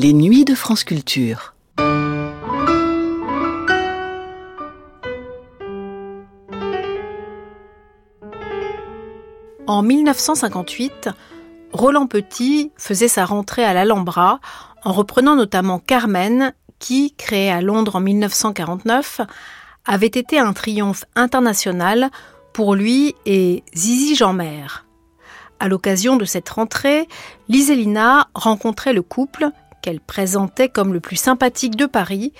Les nuits de France Culture. En 1958, Roland Petit faisait sa rentrée à l'Alhambra en reprenant notamment Carmen, qui, créé à Londres en 1949, avait été un triomphe international pour lui et Zizi Jeanmer. À l'occasion de cette rentrée, Liselina rencontrait le couple qu'elle présentait comme le plus sympathique de Paris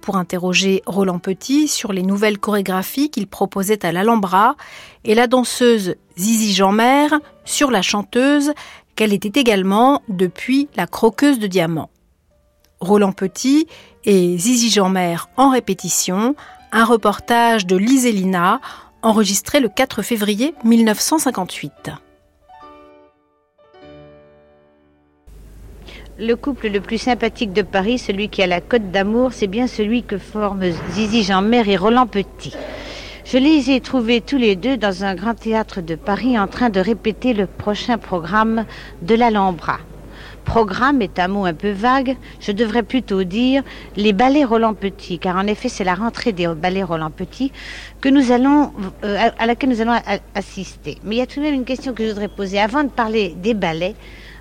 pour interroger Roland Petit sur les nouvelles chorégraphies qu'il proposait à l'Alhambra et la danseuse Zizi Jeanmer sur la chanteuse qu'elle était également depuis la croqueuse de diamants. Roland Petit et Zizi Jeanmer en répétition, un reportage de Liselina enregistré le 4 février 1958. Le couple le plus sympathique de Paris, celui qui a la côte d'amour, c'est bien celui que forment Zizi Jeanmer et Roland Petit. Je les ai trouvés tous les deux dans un grand théâtre de Paris en train de répéter le prochain programme de l'Alhambra. Programme est un mot un peu vague, je devrais plutôt dire les ballets Roland Petit, car en effet c'est la rentrée des ballets Roland Petit euh, à laquelle nous allons assister. Mais il y a tout de même une question que je voudrais poser avant de parler des ballets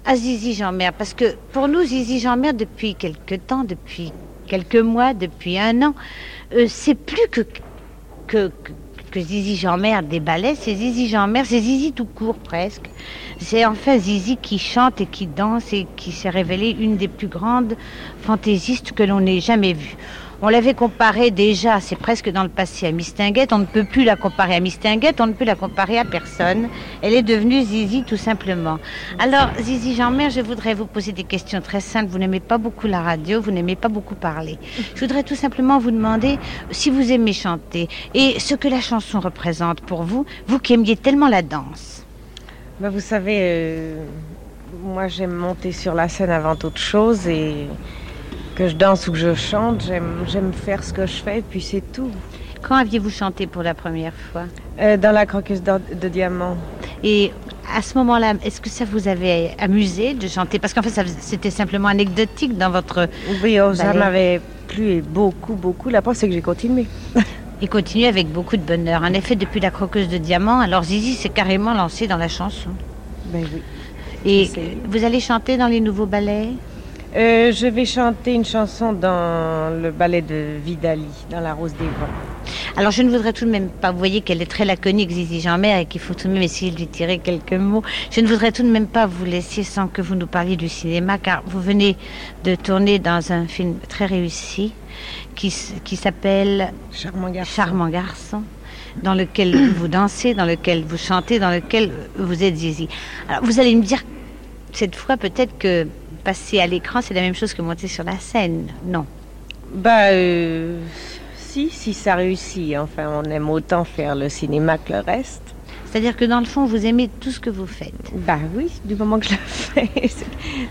à Zizi Jeanmer, parce que pour nous Zizi Jeanmer depuis quelque temps, depuis quelques mois, depuis un an, euh, c'est plus que que, que Zizi Jeanmer des ballets, c'est Zizi Jeanmer, c'est Zizi tout court presque. C'est enfin Zizi qui chante et qui danse et qui s'est révélée une des plus grandes fantaisistes que l'on ait jamais vues. On l'avait comparée déjà, c'est presque dans le passé, à Mistinguette. On ne peut plus la comparer à Mistinguette, on ne peut la comparer à personne. Elle est devenue Zizi tout simplement. Alors, Zizi Jean-Mère, je voudrais vous poser des questions très simples. Vous n'aimez pas beaucoup la radio, vous n'aimez pas beaucoup parler. Je voudrais tout simplement vous demander si vous aimez chanter et ce que la chanson représente pour vous, vous qui aimiez tellement la danse. Ben, vous savez, euh, moi j'aime monter sur la scène avant toute chose et que je danse ou que je chante, j'aime faire ce que je fais, puis c'est tout. Quand aviez-vous chanté pour la première fois? Euh, Dans la croqueuse de, de diamant. Et à ce moment-là, est-ce que ça vous avait amusé de chanter? Parce qu'en fait, c'était simplement anecdotique dans votre. Oui, oh, ça m'avait plu et beaucoup, beaucoup. La preuve, c'est que j'ai continué. et continué avec beaucoup de bonheur. En effet, depuis la croqueuse de diamant, alors Zizi s'est carrément lancée dans la chanson. Ben oui. Et vous allez chanter dans les nouveaux ballets? Euh, je vais chanter une chanson dans le ballet de Vidali, dans La Rose des Vents. Alors je ne voudrais tout de même pas, vous voyez qu'elle est très laconique, Zizi Jean-Mère, et qu'il faut tout de même essayer de lui tirer quelques mots. Je ne voudrais tout de même pas vous laisser sans que vous nous parliez du cinéma, car vous venez de tourner dans un film très réussi qui, qui s'appelle Charmant garçon. Charmant garçon dans lequel vous dansez, dans lequel vous chantez, dans lequel vous êtes Zizi. Alors vous allez me dire cette fois peut-être que passer à l'écran, c'est la même chose que monter sur la scène, non? Bah, euh, si, si ça réussit. Enfin, on aime autant faire le cinéma que le reste. C'est-à-dire que dans le fond, vous aimez tout ce que vous faites. Bah oui, du moment que je le fais,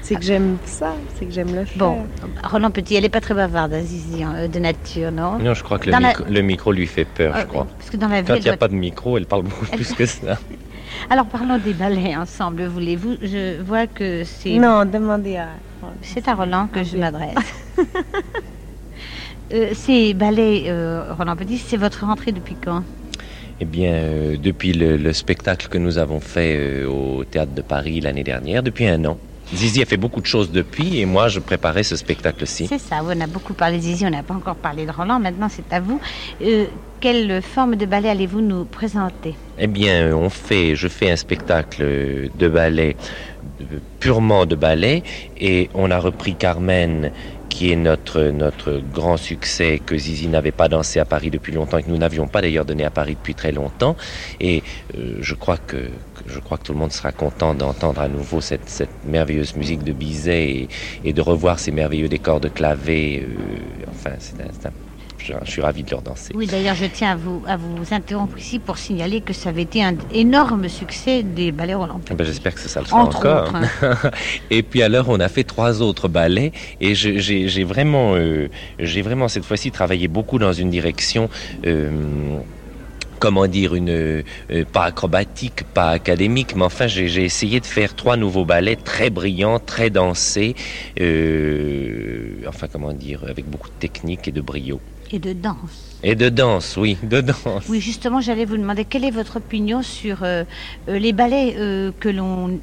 c'est que j'aime ça, c'est que j'aime le faire. Bon, Roland Petit, elle n'est pas très bavarde, Azizi, hein, de nature, non? Non, je crois que le, micro, lui fait peur, je ah, crois. Parce que dans la Quand il n'y a pas de micro, elle parle beaucoup plus que ça. Alors parlons des ballets ensemble, voulez-vous? Je vois que c'est... Non, demandez à... C'est à Roland que je m'adresse. euh, ces ballets, euh, Roland Petit, c'est votre rentrée depuis quand? Eh bien, euh, depuis le, spectacle que nous avons fait euh, au Théâtre de Paris l'année dernière, depuis un an. Zizi a fait beaucoup de choses depuis et moi je préparais ce spectacle-ci. C'est ça, on a beaucoup parlé de Zizi, on n'a pas encore parlé de Roland, maintenant c'est à vous. Euh, quelle forme de ballet allez-vous nous présenter? Eh bien, on fait, je fais un spectacle de ballet, purement de ballet, et on a repris Carmen qui est notre, notre grand succès que Zizi n'avait pas dansé à Paris depuis longtemps et que nous n'avions pas d'ailleurs donné à Paris depuis très longtemps. Et euh, je, crois que, je crois que tout le monde sera content d'entendre à nouveau cette, cette, merveilleuse musique de Bizet et, de revoir ces merveilleux décors de clavet. Euh, enfin, c'est un je, suis ravi de leur danser. Oui, d'ailleurs, je tiens à vous, à vous interrompre ici pour signaler que ça avait été un énorme succès des ballets olympiques. Ben, J'espère que ça le sera encore. et puis alors, on a fait trois autres ballets et j'ai vraiment, euh, j'ai vraiment cette fois-ci travaillé beaucoup dans une direction. Euh, comment dire, une, euh, pas acrobatique, pas académique, mais enfin j'ai essayé de faire trois nouveaux ballets très brillants, très dansés, euh, enfin comment dire, avec beaucoup de technique et de brio. Et de danse. Et de danse, oui, de danse. Oui, justement, j'allais vous demander quelle est votre opinion sur euh, euh, les ballets euh, que l'on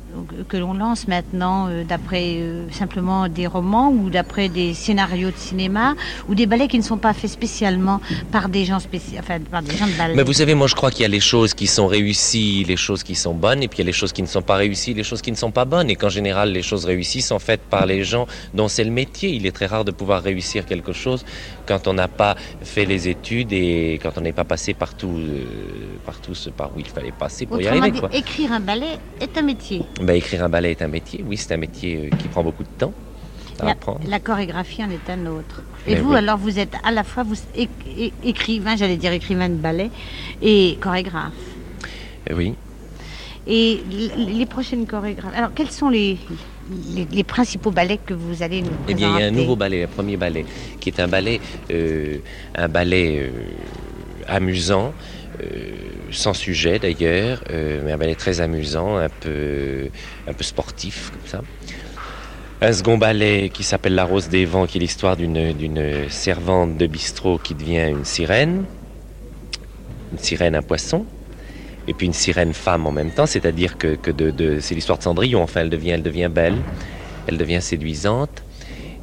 que l'on lance maintenant d'après simplement des romans ou d'après des scénarios de cinéma ou des ballets qui ne sont pas faits spécialement par des gens spéciaux, enfin par des gens de ballet? Mais vous savez, moi je crois qu'il y a les choses qui sont réussies, les choses qui sont bonnes, et puis il y a les choses qui ne sont pas réussies, les choses qui ne sont pas bonnes, et qu'en général les choses réussies sont faites par les gens dont c'est le métier. Il est très rare de pouvoir réussir quelque chose quand on n'a pas fait les études et quand on n'est pas passé partout, euh, partout ce par où il fallait passer pour y arriver. Dit, écrire un ballet est un métier. Ben, écrire un ballet est un métier, oui, c'est un métier euh, qui prend beaucoup de temps. À la, apprendre. la chorégraphie en est un autre. Et vous, alors, vous êtes à la fois vous, écrivain, j'allais dire écrivain de ballet, et chorégraphe. Oui. Et les prochaines chorégraphes. Alors, quels sont les, les, principaux ballets que vous allez nous présenter Eh bien, il y a un nouveau ballet, un premier ballet, qui est un ballet, euh, un ballet euh, amusant, euh, sans sujet d'ailleurs, mais un ballet très amusant, un peu, un peu sportif comme ça. Un second ballet qui s'appelle La Rose des Vents, qui est l'histoire d'une servante de bistrot qui devient une sirène, une sirène, un poisson et puis une sirène femme en même temps, c'est-à-dire que, de, c'est l'histoire de Cendrillon, enfin elle devient, elle devient belle, elle devient séduisante.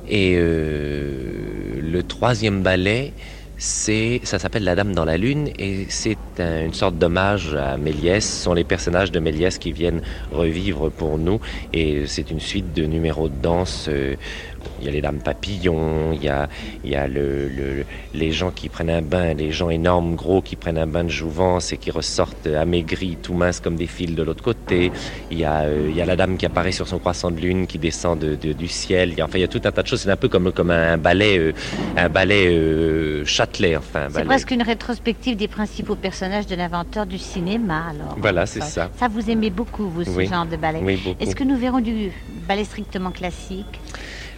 Et euh, le troisième ballet, c'est, ça s'appelle La Dame dans la Lune et c'est une sorte d'hommage à Méliès. Ce sont les personnages de Méliès qui viennent revivre pour nous et c'est une suite de numéros de danse euh, il y a les dames papillons, il y a, il y a le, les gens qui prennent un bain, les gens énormes, gros, qui prennent un bain de jouvence et qui ressortent amaigris, tout minces comme des fils de l'autre côté. Il y, a, euh, il y a la dame qui apparaît sur son croissant de lune, qui descend de, du ciel. Il y a, enfin, il y a tout un tas de choses. C'est un peu comme, comme un ballet, euh, un ballet euh, Châtelet. Enfin, c'est presque une rétrospective des principaux personnages de l'inventeur du cinéma. Alors. Voilà, c'est ça. Ça, vous aimez beaucoup, vous, ce genre de ballet. Oui, Est-ce que nous verrons du ballet strictement classique?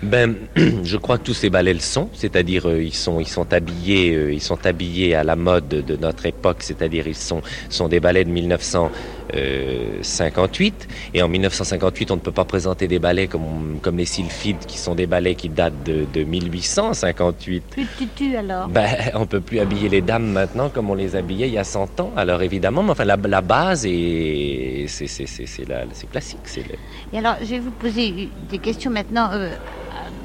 Ben, je crois que tous ces ballets le sont, c'est-à-dire euh, ils sont ils sont habillés euh, ils sont habillés à la mode de notre époque, c'est-à-dire ils sont sont des ballets de 1958 et en 1958 on ne peut pas présenter des ballets comme comme les Sylphides qui sont des ballets qui datent de, de 1858. Plus tutu alors. Ben, on peut plus habiller les dames maintenant comme on les habillait il y a 100 ans. Alors évidemment, mais enfin la, la base est c'est c'est c'est classique, c'est. Et alors je vais vous poser des questions maintenant. Euh,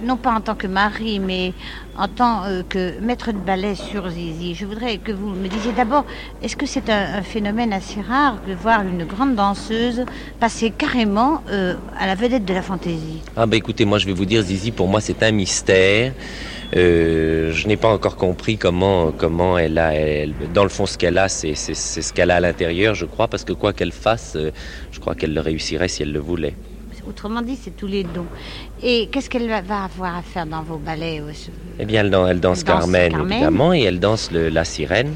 non pas en tant que mari, mais en tant euh, que maître de ballet sur Zizi, je voudrais que vous me disiez d'abord, est-ce que c'est un, phénomène assez rare de voir une grande danseuse passer carrément euh, à la vedette de la fantaisie? Ah bah écoutez, moi je vais vous dire, Zizi, pour moi c'est un mystère. Euh, je n'ai pas encore compris comment, comment elle a, dans le fond, ce qu'elle a, c'est ce qu'elle a à l'intérieur, je crois, parce que quoi qu'elle fasse, je crois qu'elle le réussirait si elle le voulait. Autrement dit, c'est tous les dons. Et qu'est-ce qu'elle va avoir à faire dans vos ballets euh, Eh bien, elle, elle, danse, Carmen, évidemment, et elle danse la sirène.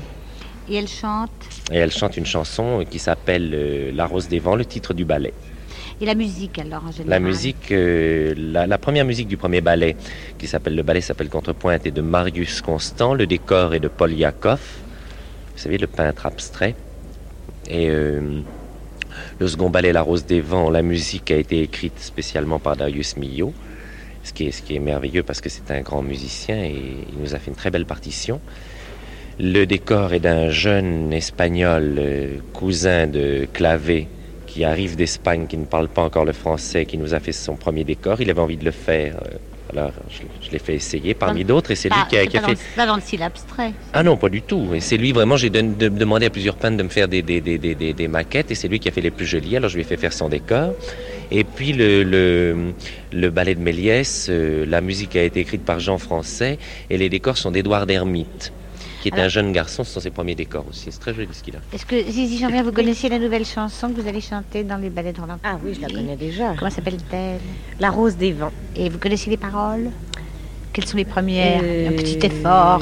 Et elle chante Et elle chante une chanson qui s'appelle euh, La Rose des Vents, le titre du ballet. Et la musique alors en général La musique, euh, la, première musique du premier ballet, qui s'appelle le ballet s'appelle Contrepointe, est de Marius Constant. Le décor est de Paul Yakov, vous savez le peintre abstrait. Et le second ballet La Rose des Vents, la musique a été écrite spécialement par Darius Milhaud, ce qui est, merveilleux parce que c'est un grand musicien et il nous a fait une très belle partition. Le décor est d'un jeune espagnol, euh, cousin de Clavé, qui arrive d'Espagne, qui ne parle pas encore le français, qui nous a fait son premier décor. Il avait envie de le faire euh, alors, je, l'ai fait essayer parmi d'autres et c'est lui qui a, qui a fait. pas dans le style abstrait. Ah non, pas du tout. Et c'est lui vraiment, j'ai demandé à plusieurs peintres de me faire des, des, des, des, maquettes et c'est lui qui a fait les plus jolies. Alors je lui ai fait faire son décor. Et puis le, le, le ballet de Méliès, euh, la musique a été écrite par Jean Français et les décors sont d'Édouard Dermite qui est un jeune garçon, ce sont ses premiers décors aussi. C'est très joli ce qu'il a. Est-ce que, Zizi Jean-Pierre, vous connaissiez la nouvelle chanson que vous allez chanter dans les ballets de Roland Ah oui, je la connais déjà. Comment s'appelle-t-elle? La Rose des Vents. Et vous connaissez les paroles? Quelles sont les premières? Un petit effort.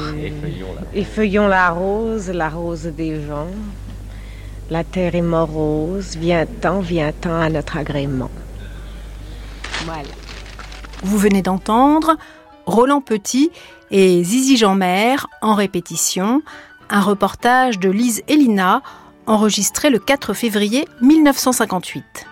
Effeuillons la... la rose, la rose des vents. La terre est morose, vient-t'en, vient-t'en à notre agrément. Voilà. Vous venez d'entendre Roland Petit et Zizi Jean-Mer en répétition, un reportage de Lise Elina, enregistré le 4 février 1958.